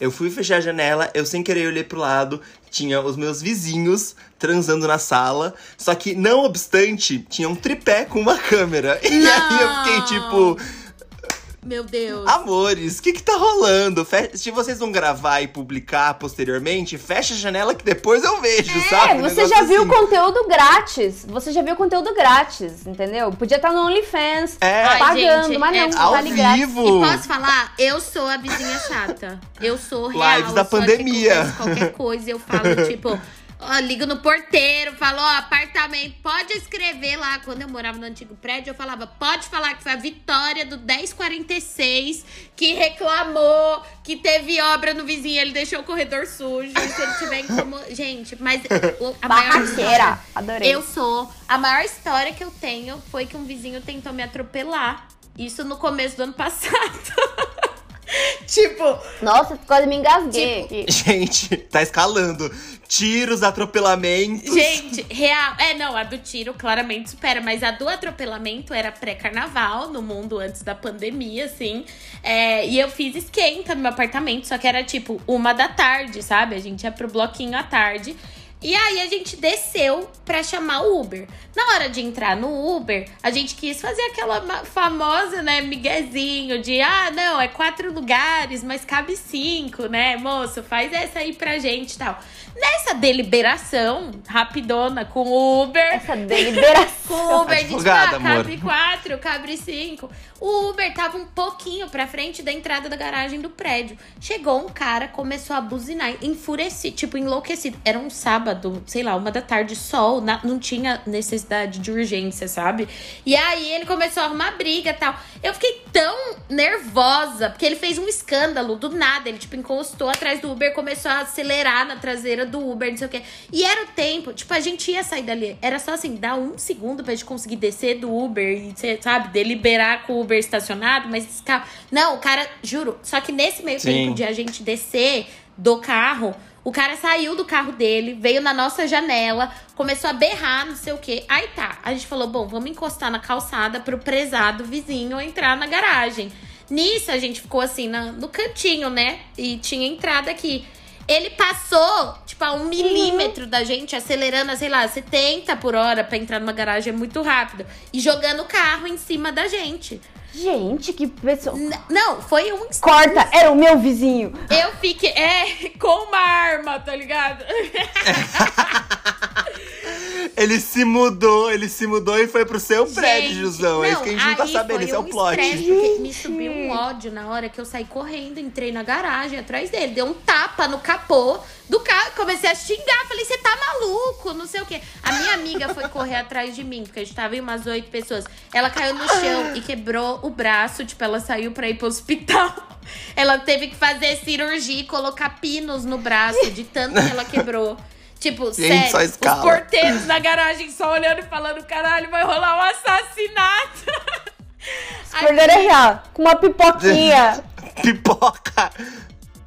Eu fui fechar a janela, eu sem querer olhei pro lado, tinha os meus vizinhos transando na sala. Só que, não obstante, tinha um tripé com uma câmera. E aí eu fiquei tipo, Meu Deus. amores, o que que tá rolando? Fe- Se vocês vão gravar e publicar posteriormente, fecha a janela que depois eu vejo, sabe? É, Um você já viu assim. conteúdo grátis. Você já viu conteúdo grátis, entendeu? Podia estar no OnlyFans, É. Ai, pagando, gente, mas é não, Ao vale grátis. vivo. E posso falar? Eu sou a vizinha chata. Eu sou real. Lives da pandemia. Qualquer coisa eu falo, tipo... Ó, ligo no porteiro, falo, ó, apartamento, pode escrever lá. Quando eu morava no antigo prédio, eu falava, pode falar que foi a Vitória do 1046 que reclamou que teve obra no vizinho, ele deixou o corredor sujo. E se ele tiver incomodado. Gente, mas o- a maior Barraqueira, adorei. eu sou. A maior história que eu tenho foi que um vizinho tentou me atropelar. Isso no começo do ano passado. tipo, Nossa, quase me engasguei Tipo, aqui. Gente, tá escalando. Tiros, atropelamentos. gente, real. É, não, a do tiro claramente supera, mas a do atropelamento era pré-carnaval no mundo antes da pandemia, assim. É, e eu fiz esquenta no meu apartamento, só que era tipo uma da tarde, sabe? A gente ia pro bloquinho à tarde. E aí a gente desceu pra chamar o Uber. Na hora de entrar no Uber, a gente quis fazer aquela famosa, né, miguezinho de ah, não, é quatro lugares, mas cabe cinco, né, moço? Faz essa aí pra gente e tal. Nessa deliberação, rapidona, com o Uber. Essa deliberação. Com o Uber, Advogada, ah, amor. cabe quatro, cabe cinco. O Uber tava um pouquinho pra frente da entrada da garagem do prédio. Chegou um cara, começou a buzinar, enfurecido, tipo, enlouquecido. Era um sábado, sei lá, uma da tarde, sol, na- não tinha necessidade de urgência, sabe? E aí ele começou a arrumar briga e tal. Eu fiquei tão nervosa, porque ele fez um escândalo do nada. Ele, tipo, encostou atrás do Uber, começou a acelerar na traseira do Uber, não sei o quê. E era o tempo, tipo, a gente ia sair dali. Era só assim, dar um segundo pra gente conseguir descer do Uber e, sabe, deliberar com o Uber estacionado, mas esse carro. Não, o cara, juro. Só que nesse meio Sim. tempo de a gente descer do carro. O cara saiu do carro dele, veio na nossa janela, começou a berrar, não sei o quê. Aí tá, a gente falou: bom, vamos encostar na calçada pro prezado vizinho entrar na garagem. Nisso a gente ficou assim na- no cantinho, né? E tinha entrada aqui. Ele passou, tipo, a um milímetro da gente, acelerando, a, sei lá, 70 por hora pra entrar numa garagem é muito rápido. E jogando o carro em cima da gente. Gente, que pessoa. N- não, foi um Corta, era o meu vizinho. eu fiquei. É, com uma arma, tá ligado? Ele se mudou, ele se mudou e foi pro seu prédio, Gente, Jusão. é isso que a gente não tá sabendo, esse é o um plot. estresse, porque me subiu um ódio na hora que eu saí correndo, entrei na garagem atrás dele, deu um tapa no capô do carro, comecei a xingar, falei, você tá maluco, não sei o quê. A minha amiga foi correr atrás de mim, porque a gente tava em umas oito pessoas. Ela caiu no chão e quebrou o braço, tipo, ela saiu pra ir pro hospital. Ela teve que fazer cirurgia e colocar pinos no braço, de tanto que ela quebrou. Tipo, Gente, só sério, os porteiros na garagem só olhando e falando, caralho, vai rolar um assassinato. Aí, Cordeiro é real. Com uma pipoquinha. Pipoca!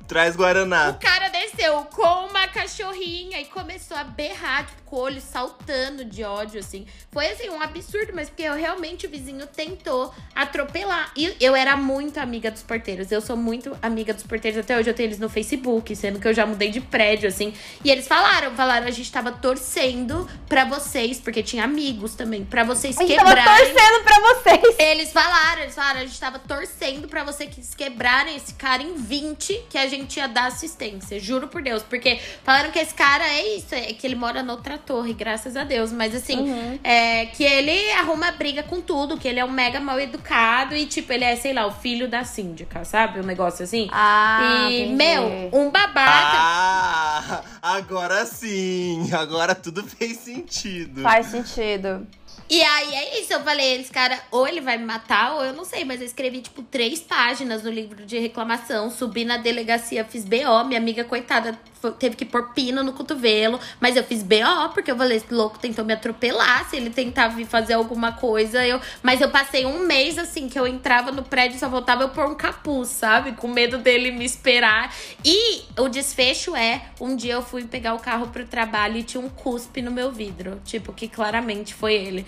Traz O Guaraná. cara desceu com uma cachorrinha e começou a berrar, tipo, com o olho saltando de ódio, assim. Foi, assim, um absurdo, mas porque eu, realmente o vizinho tentou atropelar. E eu era muito amiga dos porteiros. Eu sou muito amiga dos porteiros. Até hoje eu tenho eles no Facebook, sendo que eu já mudei de prédio, assim. E eles falaram, falaram, a gente tava torcendo pra vocês, porque tinha amigos também, pra vocês A gente tava quebrarem. torcendo pra vocês. Eles falaram, eles falaram, a gente tava torcendo pra você que quebrarem esse cara em 20 que a gente ia dar assistência. Juro por Deus. Porque falaram que esse cara é isso, é que ele mora noutra torre, graças a Deus. Mas assim, é que ele arruma briga com tudo, que ele é um mega mal educado e, tipo, ele é, sei lá, o filho da síndica, sabe? Um negócio assim. Ah, e, entendi. meu, um babaca. Ah, agora sim. Agora tudo fez sentido. Faz sentido. E aí é isso, eu falei, esse cara, ou ele vai me matar, ou eu não sei, mas eu escrevi, tipo, três páginas no livro de reclamação, subi na delegacia, fiz BO, minha amiga, coitada, teve que pôr pino no cotovelo, mas eu fiz BO, porque eu falei, esse louco tentou me atropelar, se ele tentar vir fazer alguma coisa, eu... Mas eu passei um mês, assim, que eu entrava no prédio, só voltava eu pôr um capuz, sabe? Com medo dele me esperar. E o desfecho é, um dia eu fui pegar o carro pro trabalho e tinha um cuspe no meu vidro, tipo, que claramente foi ele.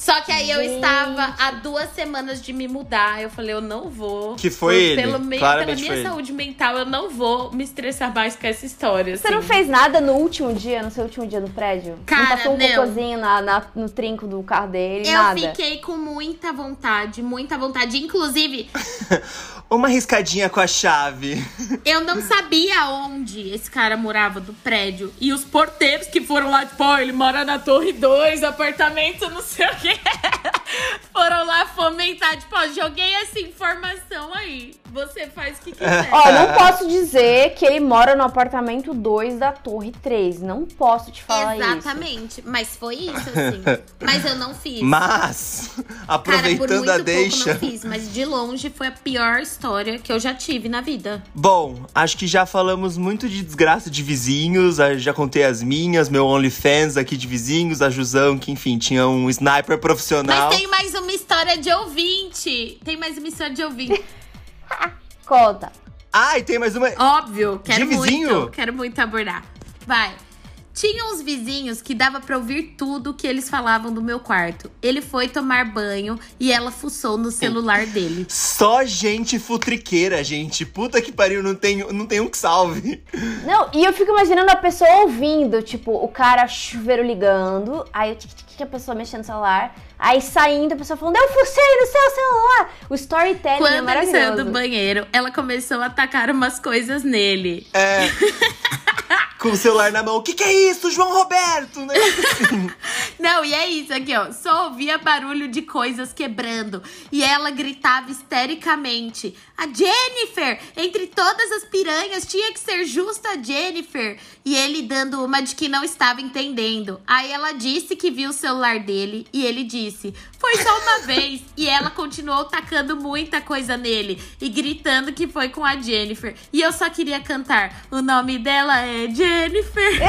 Só que aí eu estava há duas semanas de me mudar. Eu falei, eu não vou. Que foi pelo ele. Meio, Claramente pela minha foi saúde mental, eu não vou me estressar mais com essa história. Você assim. não fez nada no último dia, no seu último dia no prédio? Cara, não passou um não. cocôzinho na, na- no trinco do carro dele, Eu nada? fiquei com muita vontade, muita vontade. Inclusive, Uma riscadinha com a chave. eu não sabia onde esse cara morava do prédio. E os porteiros que foram lá, tipo, ó, ele mora na Torre 2, apartamento, não sei o quê. foram lá fomentar. Tipo, ó, joguei essa informação aí. Você faz o que quiser. Ó, não posso dizer que ele mora no apartamento 2 da Torre 3. Não posso te falar isso. Exatamente. Mas foi isso, assim. Mas eu não fiz. Mas, Cara, por aproveitando muito a pouco deixa. não fiz, mas de longe foi a pior história que eu já tive na vida. Bom, acho que já falamos muito de desgraça de vizinhos, ah, já contei as minhas, meu OnlyFans aqui de vizinhos, a Jusão, que enfim, tinha um sniper profissional. Mas tem mais uma história de ouvinte. Tem mais uma história de ouvinte. Conta. Ah, e tem mais uma. Óbvio, quero De vizinho? muito, quero muito abordar. Vai. Tinha uns vizinhos que dava pra ouvir tudo que eles falavam do meu quarto. Ele foi tomar banho e ela fuçou no celular dele. Só gente futriqueira, gente. Puta que pariu, não tem, não tem um que salve. Não, e eu fico imaginando a pessoa ouvindo, tipo, o cara chuveiro ligando, aí o tic, tic, tic, a pessoa mexendo no celular, aí saindo, a pessoa falando, eu fucei no seu celular. O storytelling é Quando ele maravilhoso. saiu do banheiro, ela começou a atacar umas coisas nele. É. Com o celular na mão. O que, que é isso, João Roberto? Né? Não, e é isso aqui, ó. Só ouvia barulho de coisas quebrando. E ela gritava histericamente: A Jennifer! Entre todas as piranhas, tinha que ser justa a Jennifer. E ele dando uma de que não estava entendendo. Aí ela disse que viu o celular dele. E ele disse: Foi só uma vez. E ela continuou tacando muita coisa nele. E gritando que foi com a Jennifer. E eu só queria cantar: O nome dela é Jennifer.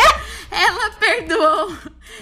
Ela perdoou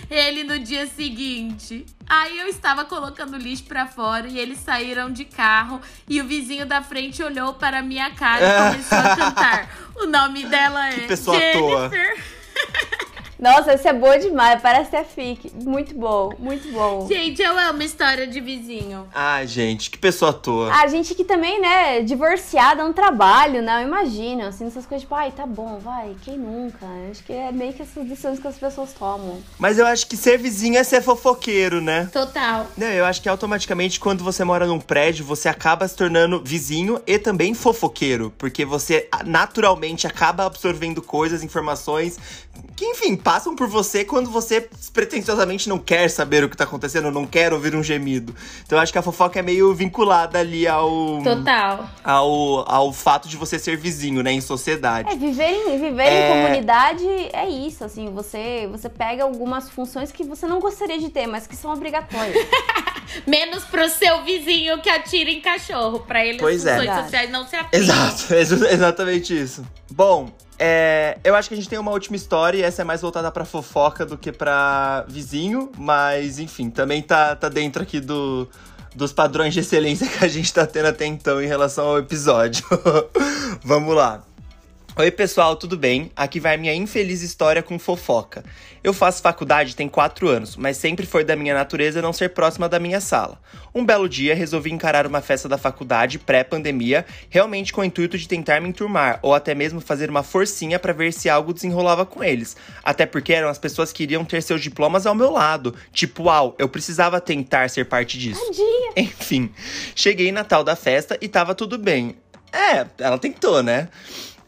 ele no dia seguinte. Aí eu estava colocando lixo pra fora e eles saíram de carro e o vizinho da frente olhou para minha cara e começou a cantar. O nome dela é Que pessoa à toa. Nossa, esse é boa demais, parece ter fique. Muito bom, muito bom. Gente, eu amo história de vizinho. Ah, gente, que pessoa à toa. A gente que também, né, divorciada, é um trabalho, né? Eu imagino, assim, essas coisas, tipo, ai, tá bom, vai, quem nunca? Acho que é meio que essas decisões que as pessoas tomam. Mas eu acho que ser vizinho é ser fofoqueiro, né? Total. Não, eu acho que automaticamente quando você mora num prédio, você acaba se tornando vizinho e também fofoqueiro. Porque você naturalmente acaba absorvendo coisas, informações que, enfim, passam por você quando você pretensiosamente não quer saber o que tá acontecendo, não quer ouvir um gemido. Então eu acho que a fofoca é meio vinculada ali ao. Total. Ao, ao fato de você ser vizinho, né, em sociedade. É, viver em, viver É. em comunidade é isso, assim, você, você pega algumas funções que você não gostaria de ter, mas que são obrigatórias. Menos pro seu vizinho que atira em cachorro. Pra ele Pois as é. funções sociais não se aplicam. Exato, ex- exatamente isso. Bom, é, eu acho que a gente tem uma última história e essa é mais voltada pra fofoca do que pra vizinho, mas enfim, também tá, tá dentro aqui do, dos padrões de excelência que a gente tá tendo até então em relação ao episódio. Vamos lá. Oi, pessoal, tudo bem? Aqui vai minha infeliz história com fofoca. Eu faço faculdade tem quatro anos, mas sempre foi da minha natureza não ser próxima da minha sala. Um belo dia, resolvi encarar uma festa da faculdade pré-pandemia, realmente com o intuito de tentar me enturmar, ou até mesmo fazer uma forcinha pra ver se algo desenrolava com eles. Até porque eram as pessoas que iriam ter seus diplomas ao meu lado. Tipo, uau, eu precisava tentar ser parte disso. Tadinha. Enfim, cheguei na tal da festa e tava tudo bem. É, ela tentou, né?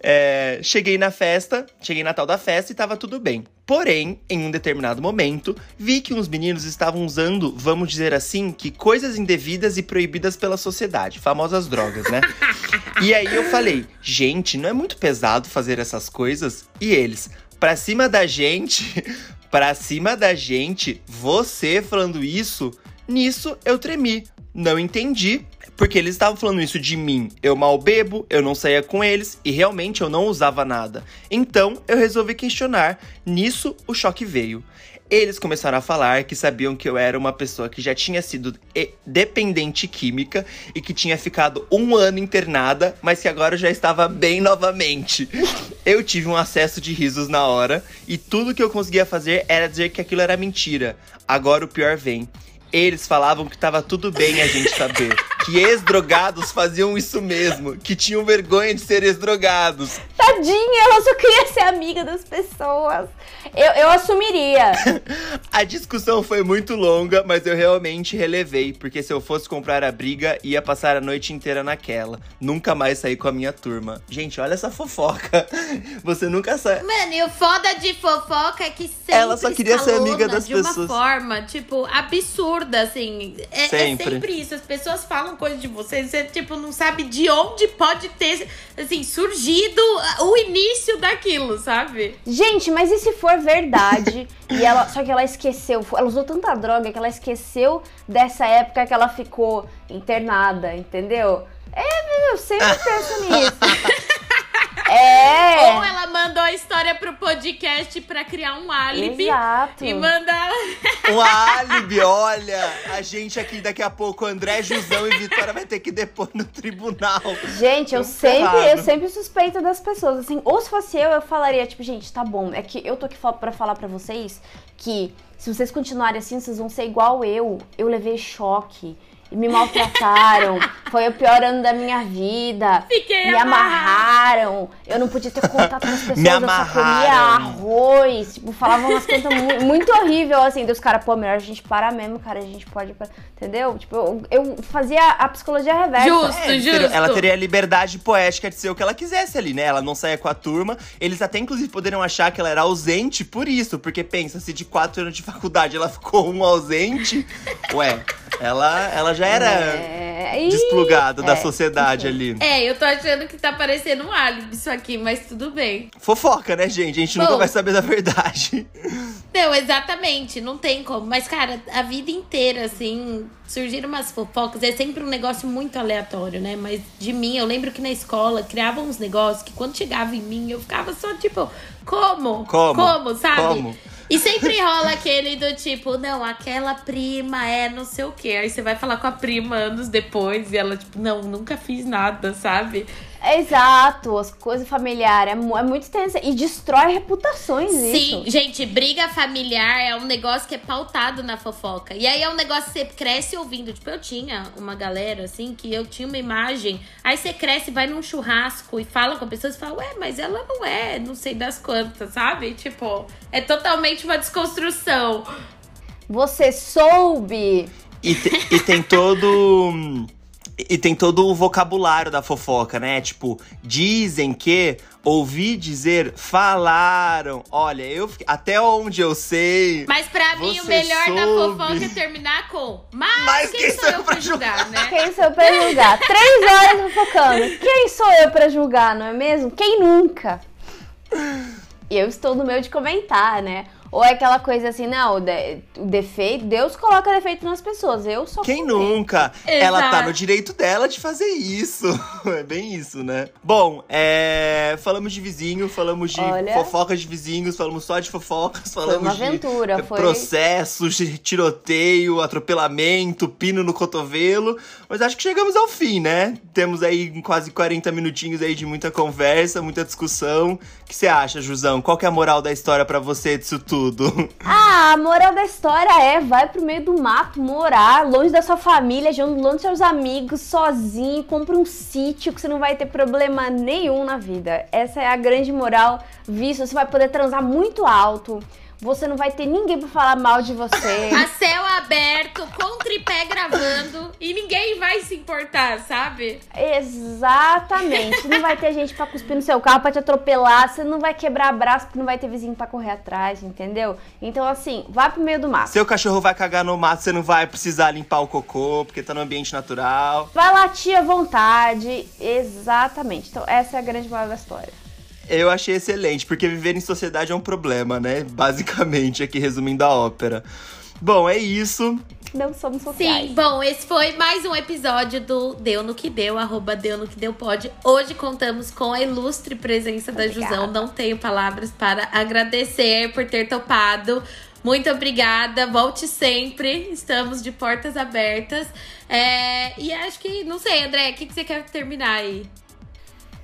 É, cheguei na festa, cheguei na tal da festa e tava tudo bem. Porém, em um determinado momento, vi que uns meninos estavam usando, vamos dizer assim, que coisas indevidas e proibidas pela sociedade, famosas drogas, né? e aí eu falei, gente, não é muito pesado fazer essas coisas? E eles, pra cima da gente, pra cima da gente, você falando isso, nisso eu tremi. Não entendi, porque eles estavam falando isso de mim. Eu mal bebo, eu não saía com eles e realmente eu não usava nada. Então eu resolvi questionar. Nisso o choque veio. Eles começaram a falar que sabiam que eu era uma pessoa que já tinha sido dependente química e que tinha ficado um ano internada, mas que agora já estava bem novamente. Eu tive um acesso de risos na hora e tudo que eu conseguia fazer era dizer que aquilo era mentira. Agora o pior vem. Eles falavam que tava tudo bem a gente saber. que ex-drogados faziam isso mesmo. Que tinham vergonha de ser ex-drogados. Tadinha, ela só queria ser amiga das pessoas. Eu, eu assumiria. a discussão foi muito longa, mas eu realmente relevei. Porque se eu fosse comprar a briga, ia passar a noite inteira naquela. Nunca mais sair com a minha turma. Gente, olha essa fofoca. Você nunca sai. Mano, e o foda de fofoca é que sempre Ela só queria ser amiga das de pessoas. De uma forma, tipo, absurda, assim. É sempre. é sempre isso. As pessoas falam coisas de você, você, tipo, não sabe de onde pode ter, assim, surgido o início daquilo, sabe? Gente, mas e se for verdade? e ela, só que ela esqueceu, ela usou tanta droga que ela esqueceu dessa época que ela ficou internada, entendeu? É, eu sempre penso nisso. É. Ou ela mandou a história pro podcast pra criar um álibi. Exato. E mandar. Um álibi, olha. A gente aqui daqui a pouco, André, Jusão e Vitória vai ter que depor no tribunal. Gente, eu sempre, eu sempre suspeito das pessoas. Assim, ou se fosse eu, eu falaria, tipo, gente, tá bom. É que eu tô aqui pra falar pra vocês que se vocês continuarem assim, vocês vão ser igual eu. Eu levei choque me maltrataram. Foi o pior ano da minha vida. Fiquei me amarraram. Eu não podia ter contato com as pessoas. Me amarraram. Eu só comia arroz. Tipo, falavam umas coisas muito, muito horríveis, assim. Dos caras, pô, melhor a gente parar mesmo, cara. A gente pode. Entendeu? Tipo, eu, eu fazia a psicologia reversa. Justo, é, justo. Ela teria a liberdade poética de ser o que ela quisesse ali, né? Ela não saía com a turma. Eles até, inclusive, poderiam achar que ela era ausente por isso. Porque pensa, se de quatro anos de faculdade ela ficou um ausente. Ué. Ela, ela já era é... desplugada é, da sociedade ali. É, eu tô achando que tá parecendo um álibi isso aqui, mas tudo bem. Fofoca, né, gente? A gente Bom, nunca vai saber da verdade. Não, exatamente, não tem como. Mas, cara, a vida inteira, assim, surgiram umas fofocas. É sempre um negócio muito aleatório, né? Mas de mim, eu lembro que na escola criavam uns negócios que quando chegava em mim, eu ficava só tipo, como? Como? Como, sabe? Como? E sempre rola aquele do tipo, não, aquela prima é não sei o quê. Aí você vai falar com a prima anos depois e ela, tipo, não, nunca fiz nada, sabe? Exato, as coisas familiares é, é, muito tensa e destrói reputações Sim, isso. gente, briga familiar é um negócio que é pautado na fofoca. E aí é um negócio que você cresce ouvindo. Tipo, eu tinha uma galera assim que eu tinha uma imagem. Aí você cresce, vai num churrasco e fala com pessoas e fala, ué, mas ela não é, não sei das quantas, sabe? Tipo, é totalmente uma desconstrução. Você soube. E, te, e tem todo. E tem todo o vocabulário da fofoca, né? Tipo, dizem que, ouvi dizer, falaram. Olha, eu até onde eu sei. Mas pra mim o melhor soube. da fofoca é terminar com. Mas, Mas quem, quem, sou eu pra julgar, julgar, né? Quem sou eu pra julgar? Três horas fofocando. Quem sou eu pra julgar, não é mesmo? Quem nunca? E eu estou no meio de comentar, né? Ou é aquela coisa assim, não, o, defeito, Deus coloca defeito nas pessoas, eu sou Quem nunca? Exato. Ela tá no direito dela de fazer isso. é bem isso, né? Bom, é, falamos de vizinho, falamos de Olha, fofocas de vizinhos, falamos só de fofocas, falamos foi uma aventura, de foi... processos, de tiroteio, atropelamento, pino no cotovelo. Mas acho que chegamos ao fim, né? Temos aí quase 40 minutinhos aí de muita conversa, muita discussão. O que você acha, Jusão? Qual que é a moral da história para você disso tudo? Tudo. Ah, a moral da história é: vai pro meio do mato morar, longe da sua família, longe dos seus amigos, sozinho, compra um sítio que você não vai ter problema nenhum na vida. Essa é a grande moral, visto você vai poder transar muito alto você não vai ter ninguém pra falar mal de você. A céu aberto, com tripé gravando e ninguém vai se importar, sabe? Exatamente. não vai ter gente pra cuspir no seu carro, pra te atropelar. Você não vai quebrar braço, porque não vai ter vizinho pra correr atrás, entendeu? Então, assim, vai pro meio do mato. Seu cachorro vai cagar no mato, você não vai precisar limpar o cocô, porque tá no ambiente natural. Vai latir à vontade. Exatamente. Então, essa é a grande moral da história. Eu achei excelente, porque viver em sociedade é um problema, né? Basicamente, aqui resumindo a ópera. Bom, é isso. Não somos sociais. Sim, bom, esse foi mais um episódio do Deu no que Deu, arroba Deu no que Deu pode. Hoje contamos com a ilustre presença da Obrigada. Jusão. Não tenho palavras para agradecer por ter topado. Muito obrigada, volte sempre. Estamos de portas abertas. É, e acho que, não sei, André, o que, que você quer terminar aí?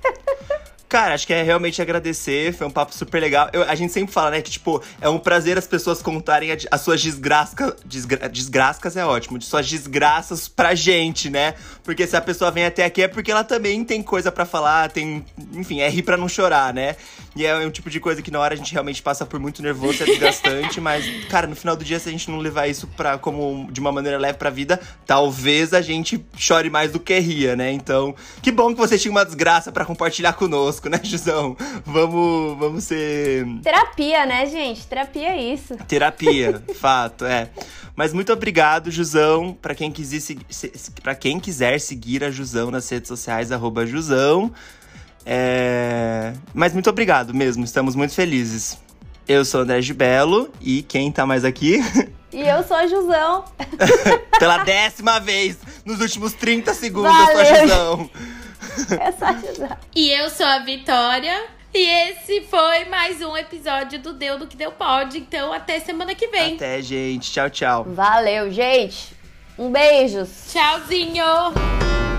Cara, acho que é realmente agradecer, foi um papo super legal. Eu- a gente sempre fala, né, que, tipo, é um prazer as pessoas contarem as suas desgrascas. Desgra, desgrascas é ótimo, de suas desgraças pra gente, né? Porque se a pessoa vem até aqui é porque ela também tem coisa pra falar, tem. Enfim, é rir pra não chorar, né? E é um tipo de coisa que na hora a gente realmente passa por muito nervoso, é desgastante, mas, cara, no final do dia, se a gente não levar isso pra, como de uma maneira leve pra vida, talvez a gente chore mais do que ria, né? Então, que bom que você tinha uma desgraça pra compartilhar conosco, né, Jusão? Vamos, vamos ser Terapia, né, gente? Terapia é isso. terapia, fato, é. Mas muito obrigado, Jusão. Pra quem quiser se, para quem quiser seguir a Jusão nas redes sociais, arroba Jusão. É... Mas muito obrigado mesmo, estamos muito felizes. Eu sou o André Gibelo e quem tá mais aqui? E eu sou a Jusão. Pela décima vez nos últimos 30 segundos, eu sou a Valeu. Jusão. Essa é a Jusão. E eu sou a Vitória. E esse foi mais um episódio do Deu no que Deu Pode. Então, até semana que vem. Até, gente. Tchau, tchau. Valeu, gente. Um beijos. Tchauzinho!